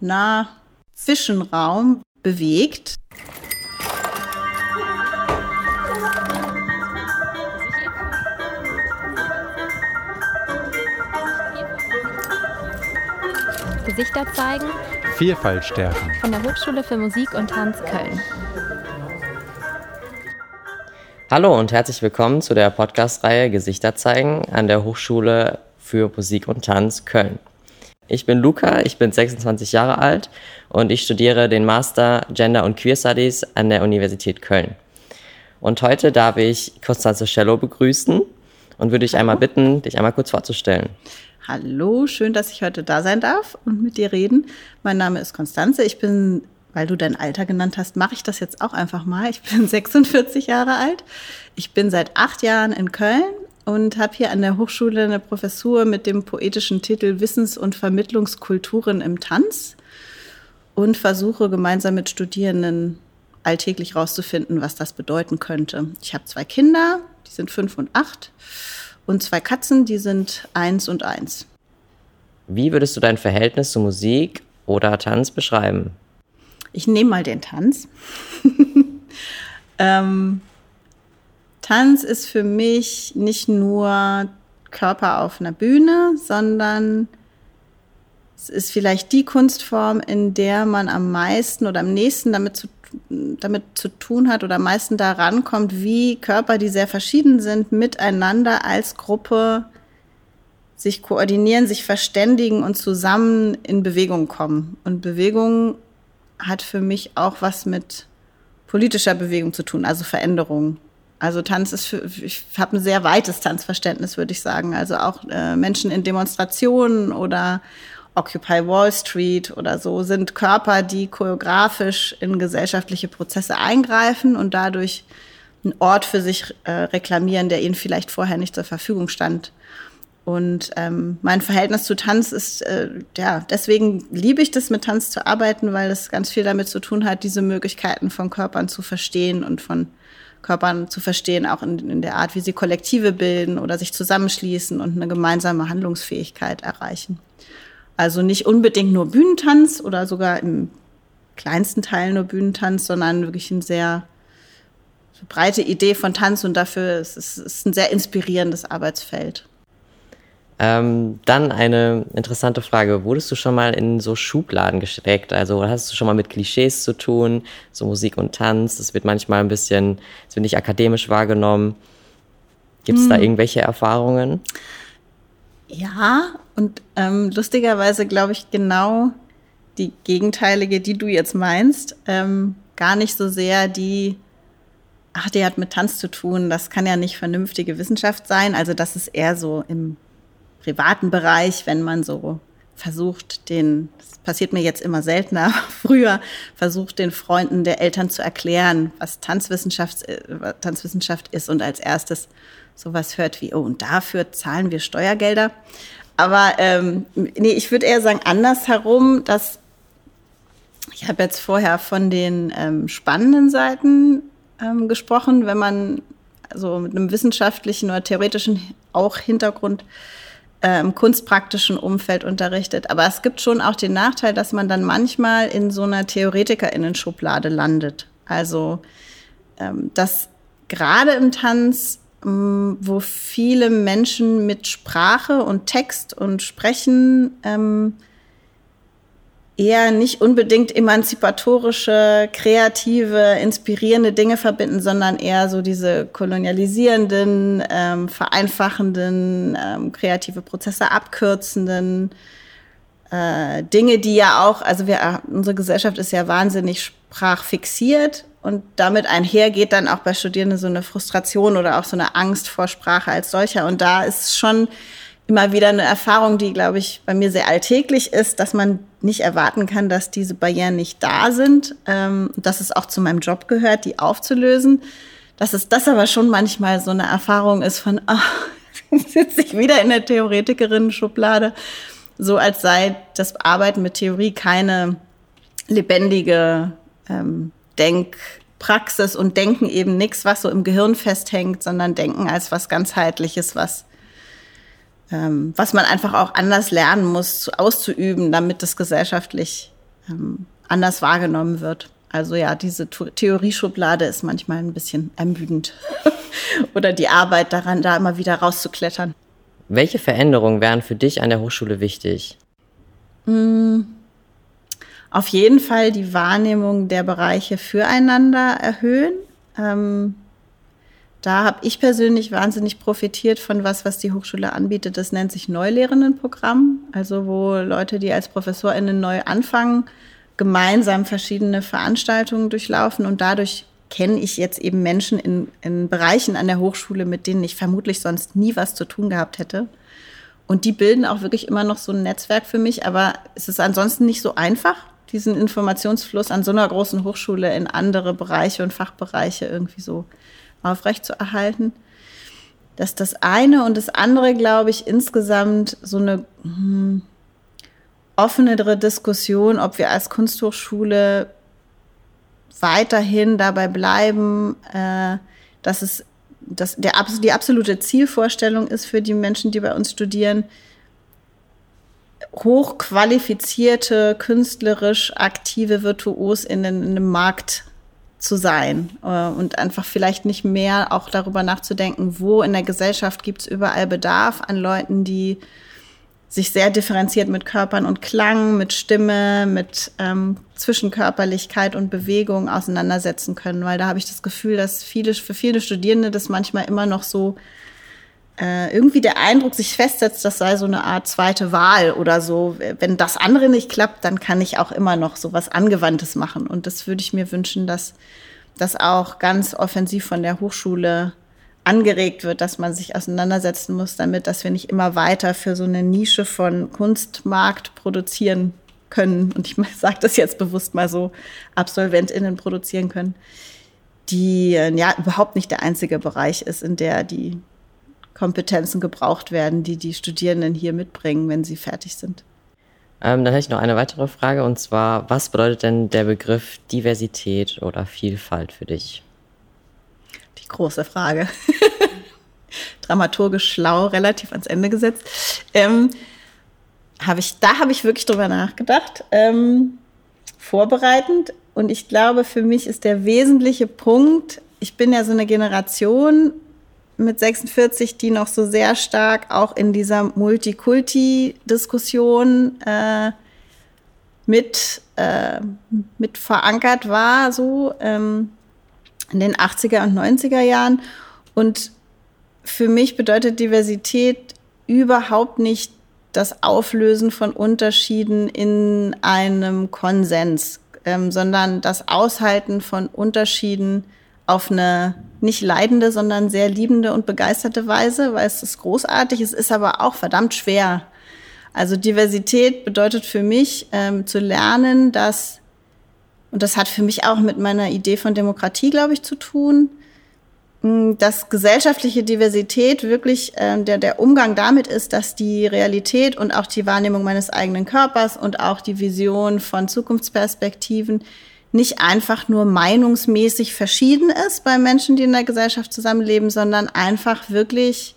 na, Zwischenraum bewegt. Gesichter zeigen. Vielfalt stärken. Von der Hochschule für Musik und Tanz Köln. Hallo und herzlich willkommen zu der Podcast-Reihe Gesichter zeigen an der Hochschule für Musik und Tanz Köln. Ich bin Luca, ich bin 26 Jahre alt und ich studiere den Master Gender und Queer Studies an der Universität Köln. Und heute darf ich Constanze Cello begrüßen und würde dich einmal bitten, dich einmal kurz vorzustellen. Hallo, schön, dass ich heute da sein darf und mit dir reden. Mein Name ist Konstanze. Ich bin, weil du dein Alter genannt hast, mache ich das jetzt auch einfach mal. Ich bin 46 Jahre alt. Ich bin seit acht Jahren in Köln und habe hier an der Hochschule eine Professur mit dem poetischen Titel Wissens- und Vermittlungskulturen im Tanz und versuche gemeinsam mit Studierenden alltäglich rauszufinden, was das bedeuten könnte. Ich habe zwei Kinder, die sind fünf und acht und zwei Katzen, die sind eins und eins. Wie würdest du dein Verhältnis zu Musik oder Tanz beschreiben? Ich nehme mal den Tanz. ähm, Tanz ist für mich nicht nur Körper auf einer Bühne, sondern es ist vielleicht die Kunstform, in der man am meisten oder am nächsten damit zu damit zu tun hat oder am meisten daran kommt, wie Körper, die sehr verschieden sind, miteinander als Gruppe sich koordinieren, sich verständigen und zusammen in Bewegung kommen. Und Bewegung hat für mich auch was mit politischer Bewegung zu tun, also Veränderung. Also Tanz ist für, ich habe ein sehr weites Tanzverständnis, würde ich sagen. Also auch äh, Menschen in Demonstrationen oder Occupy Wall Street oder so sind Körper, die choreografisch in gesellschaftliche Prozesse eingreifen und dadurch einen Ort für sich äh, reklamieren, der ihnen vielleicht vorher nicht zur Verfügung stand. Und ähm, mein Verhältnis zu Tanz ist, äh, ja, deswegen liebe ich das, mit Tanz zu arbeiten, weil es ganz viel damit zu tun hat, diese Möglichkeiten von Körpern zu verstehen und von Körpern zu verstehen, auch in, in der Art, wie sie Kollektive bilden oder sich zusammenschließen und eine gemeinsame Handlungsfähigkeit erreichen. Also nicht unbedingt nur Bühnentanz oder sogar im kleinsten Teil nur Bühnentanz, sondern wirklich eine sehr breite Idee von Tanz und dafür ist es ein sehr inspirierendes Arbeitsfeld. Ähm, dann eine interessante Frage. Wurdest du schon mal in so Schubladen gesteckt? Also hast du schon mal mit Klischees zu tun, so Musik und Tanz? Das wird manchmal ein bisschen, das wird nicht akademisch wahrgenommen. Gibt es hm. da irgendwelche Erfahrungen? Ja, und ähm, lustigerweise glaube ich genau die gegenteilige, die du jetzt meinst, ähm, gar nicht so sehr die, ach, die hat mit Tanz zu tun, das kann ja nicht vernünftige Wissenschaft sein. Also das ist eher so im privaten Bereich, wenn man so versucht, den, das passiert mir jetzt immer seltener, früher versucht, den Freunden der Eltern zu erklären, was Tanzwissenschaft, äh, Tanzwissenschaft ist und als erstes sowas hört wie, oh, und dafür zahlen wir Steuergelder. Aber ähm, nee, ich würde eher sagen andersherum, dass ich habe jetzt vorher von den ähm, spannenden Seiten ähm, gesprochen, wenn man so mit einem wissenschaftlichen oder theoretischen auch Hintergrund äh, im kunstpraktischen Umfeld unterrichtet. Aber es gibt schon auch den Nachteil, dass man dann manchmal in so einer Theoretikerinnen-Schublade landet. Also, ähm, dass gerade im Tanz ähm, wo viele Menschen mit Sprache und Text und Sprechen ähm, eher nicht unbedingt emanzipatorische, kreative, inspirierende Dinge verbinden, sondern eher so diese kolonialisierenden, ähm, vereinfachenden, ähm, kreative Prozesse abkürzenden äh, Dinge, die ja auch, also wir, unsere Gesellschaft ist ja wahnsinnig sprachfixiert und damit einhergeht dann auch bei Studierenden so eine Frustration oder auch so eine Angst vor Sprache als solcher. Und da ist schon immer wieder eine Erfahrung, die, glaube ich, bei mir sehr alltäglich ist, dass man nicht erwarten kann, dass diese Barrieren nicht da sind, ähm, dass es auch zu meinem Job gehört, die aufzulösen. Dass es das aber schon manchmal so eine Erfahrung ist von, ach, sitze ich wieder in der Theoretikerinnen-Schublade, so als sei das Arbeiten mit Theorie keine lebendige ähm, Denkpraxis und Denken eben nichts, was so im Gehirn festhängt, sondern Denken als was ganzheitliches, was ähm, was man einfach auch anders lernen muss, zu, auszuüben, damit es gesellschaftlich ähm, anders wahrgenommen wird. Also ja, diese Theorieschublade ist manchmal ein bisschen ermüdend. Oder die Arbeit daran, da immer wieder rauszuklettern. Welche Veränderungen wären für dich an der Hochschule wichtig? Mm, auf jeden Fall die Wahrnehmung der Bereiche füreinander erhöhen. Ähm, da habe ich persönlich wahnsinnig profitiert von was, was die Hochschule anbietet. Das nennt sich Neulehrendenprogramm. Also wo Leute, die als ProfessorInnen neu anfangen, gemeinsam verschiedene Veranstaltungen durchlaufen und dadurch kenne ich jetzt eben Menschen in, in Bereichen an der Hochschule, mit denen ich vermutlich sonst nie was zu tun gehabt hätte. Und die bilden auch wirklich immer noch so ein Netzwerk für mich, aber es ist ansonsten nicht so einfach, diesen Informationsfluss an so einer großen Hochschule in andere Bereiche und Fachbereiche irgendwie so aufrecht zu erhalten. Das ist das eine und das andere, glaube ich, insgesamt so eine hm, offenere Diskussion, ob wir als Kunsthochschule weiterhin dabei bleiben, äh, dass es dass der, die absolute Zielvorstellung ist für die Menschen, die bei uns studieren, hochqualifizierte, künstlerisch aktive VirtuosInnen in einem Markt zu sein äh, und einfach vielleicht nicht mehr auch darüber nachzudenken, wo in der Gesellschaft gibt es überall Bedarf an Leuten, die sich sehr differenziert mit Körpern und Klang, mit Stimme, mit ähm, Zwischenkörperlichkeit und Bewegung auseinandersetzen können, weil da habe ich das Gefühl, dass viele, für viele Studierende das manchmal immer noch so äh, irgendwie der Eindruck sich festsetzt, das sei so eine Art zweite Wahl oder so. Wenn das andere nicht klappt, dann kann ich auch immer noch so was Angewandtes machen. Und das würde ich mir wünschen, dass das auch ganz offensiv von der Hochschule angeregt wird, dass man sich auseinandersetzen muss damit, dass wir nicht immer weiter für so eine Nische von Kunstmarkt produzieren können. Und ich sage das jetzt bewusst mal so, AbsolventInnen produzieren können, die äh, ja überhaupt nicht der einzige Bereich ist, in der die Kompetenzen gebraucht werden, die die Studierenden hier mitbringen, wenn sie fertig sind. Ähm, dann hätte ich noch eine weitere Frage und zwar, was bedeutet denn der Begriff Diversität oder Vielfalt für dich? Die große Frage. Dramaturgisch schlau, relativ ans Ende gesetzt. Ähm, hab ich, da habe ich wirklich drüber nachgedacht, ähm, vorbereitend. Und ich glaube, für mich ist der wesentliche Punkt, ich bin ja so eine Generation mit 46, die noch so sehr stark auch in dieser Multikulti-Diskussion äh, mit, äh, mit verankert war, so. Ähm, in den 80er und 90er Jahren. Und für mich bedeutet Diversität überhaupt nicht das Auflösen von Unterschieden in einem Konsens, ähm, sondern das Aushalten von Unterschieden auf eine nicht leidende, sondern sehr liebende und begeisterte Weise, weil es ist großartig, es ist aber auch verdammt schwer. Also Diversität bedeutet für mich ähm, zu lernen, dass und das hat für mich auch mit meiner Idee von Demokratie, glaube ich, zu tun, dass gesellschaftliche Diversität wirklich äh, der, der Umgang damit ist, dass die Realität und auch die Wahrnehmung meines eigenen Körpers und auch die Vision von Zukunftsperspektiven nicht einfach nur meinungsmäßig verschieden ist bei Menschen, die in der Gesellschaft zusammenleben, sondern einfach wirklich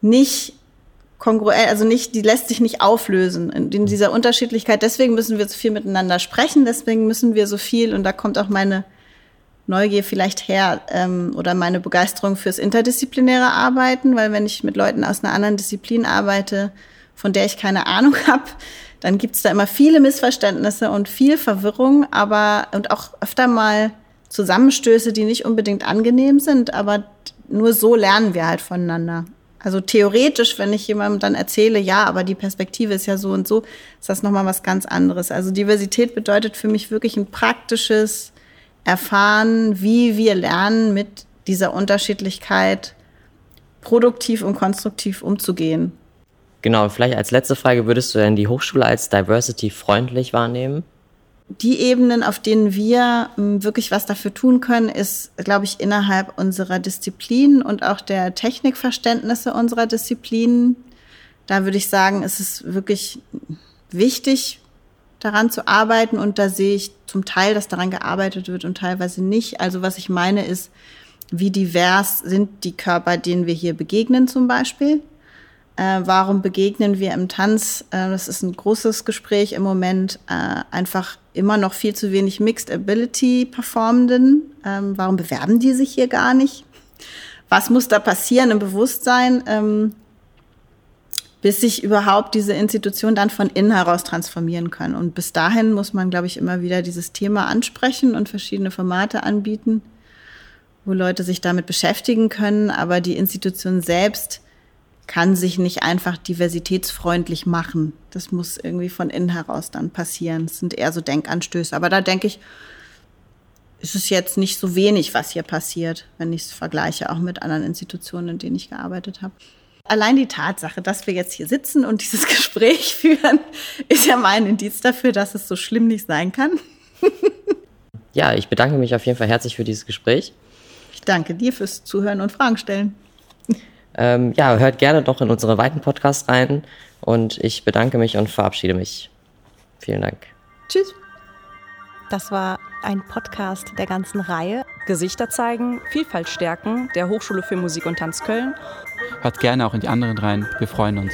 nicht kongruent, also nicht, die lässt sich nicht auflösen in, in, dieser Unterschiedlichkeit. Deswegen müssen wir so viel miteinander sprechen, deswegen müssen wir so viel, und da kommt auch meine Neugier vielleicht her ähm, oder meine Begeisterung fürs interdisziplinäre Arbeiten, weil wenn ich mit Leuten aus einer anderen Disziplin arbeite, von der ich keine Ahnung habe, dann gibt's da immer viele Missverständnisse und viel Verwirrung, aber und auch öfter mal Zusammenstöße, die nicht unbedingt angenehm sind, aber nur so lernen wir halt voneinander. Also theoretisch, wenn ich jemandem dann erzähle, ja, aber die Perspektive ist ja so und so, ist das nochmal was ganz anderes. Also Diversität bedeutet für mich wirklich ein praktisches Erfahren, wie wir lernen, mit dieser Unterschiedlichkeit produktiv und konstruktiv umzugehen. Genau, vielleicht als letzte Frage, würdest du denn die Hochschule als diversity-freundlich wahrnehmen? die Ebenen, auf denen wir ähm, wirklich was dafür tun können, ist, glaube ich, innerhalb unserer Disziplinen und auch der Technikverständnisse unserer Disziplinen. Da würde ich sagen, ist es wirklich wichtig, daran zu arbeiten. Und da sehe ich zum Teil, dass daran gearbeitet wird und teilweise nicht. Also was ich meine ist, wie divers sind die Körper, denen wir hier begegnen zum Beispiel. Äh, warum begegnen wir im Tanz? Äh, das ist ein großes Gespräch im Moment. Äh, einfach immer noch viel zu wenig Mixed Ability Performenden. Ähm, warum bewerben die sich hier gar nicht? Was muss da passieren im Bewusstsein, ähm, bis sich überhaupt diese Institutionen dann von innen heraus transformieren können? Und bis dahin muss man, glaube ich, immer wieder dieses Thema ansprechen und verschiedene Formate anbieten, wo Leute sich damit beschäftigen können. Aber die Institution selbst kann sich nicht einfach diversitätsfreundlich machen. Das muss irgendwie von innen heraus dann passieren. Das sind eher so Denkanstöße. Aber da denke ich, ist es jetzt nicht so wenig, was hier passiert, wenn ich es vergleiche, auch mit anderen Institutionen, in denen ich gearbeitet habe. Allein die Tatsache, dass wir jetzt hier sitzen und dieses Gespräch führen, ist ja mein Indiz dafür, dass es so schlimm nicht sein kann. ja, ich bedanke mich auf jeden Fall herzlich für dieses Gespräch. Ich danke dir fürs Zuhören und Fragen stellen. Ähm, ja, hört gerne doch in unsere weiten Podcasts rein und ich bedanke mich und verabschiede mich. Vielen Dank. Tschüss. Das war ein Podcast der ganzen Reihe. Gesichter zeigen, Vielfalt stärken, der Hochschule für Musik und Tanz Köln. Hört gerne auch in die anderen rein. Wir freuen uns.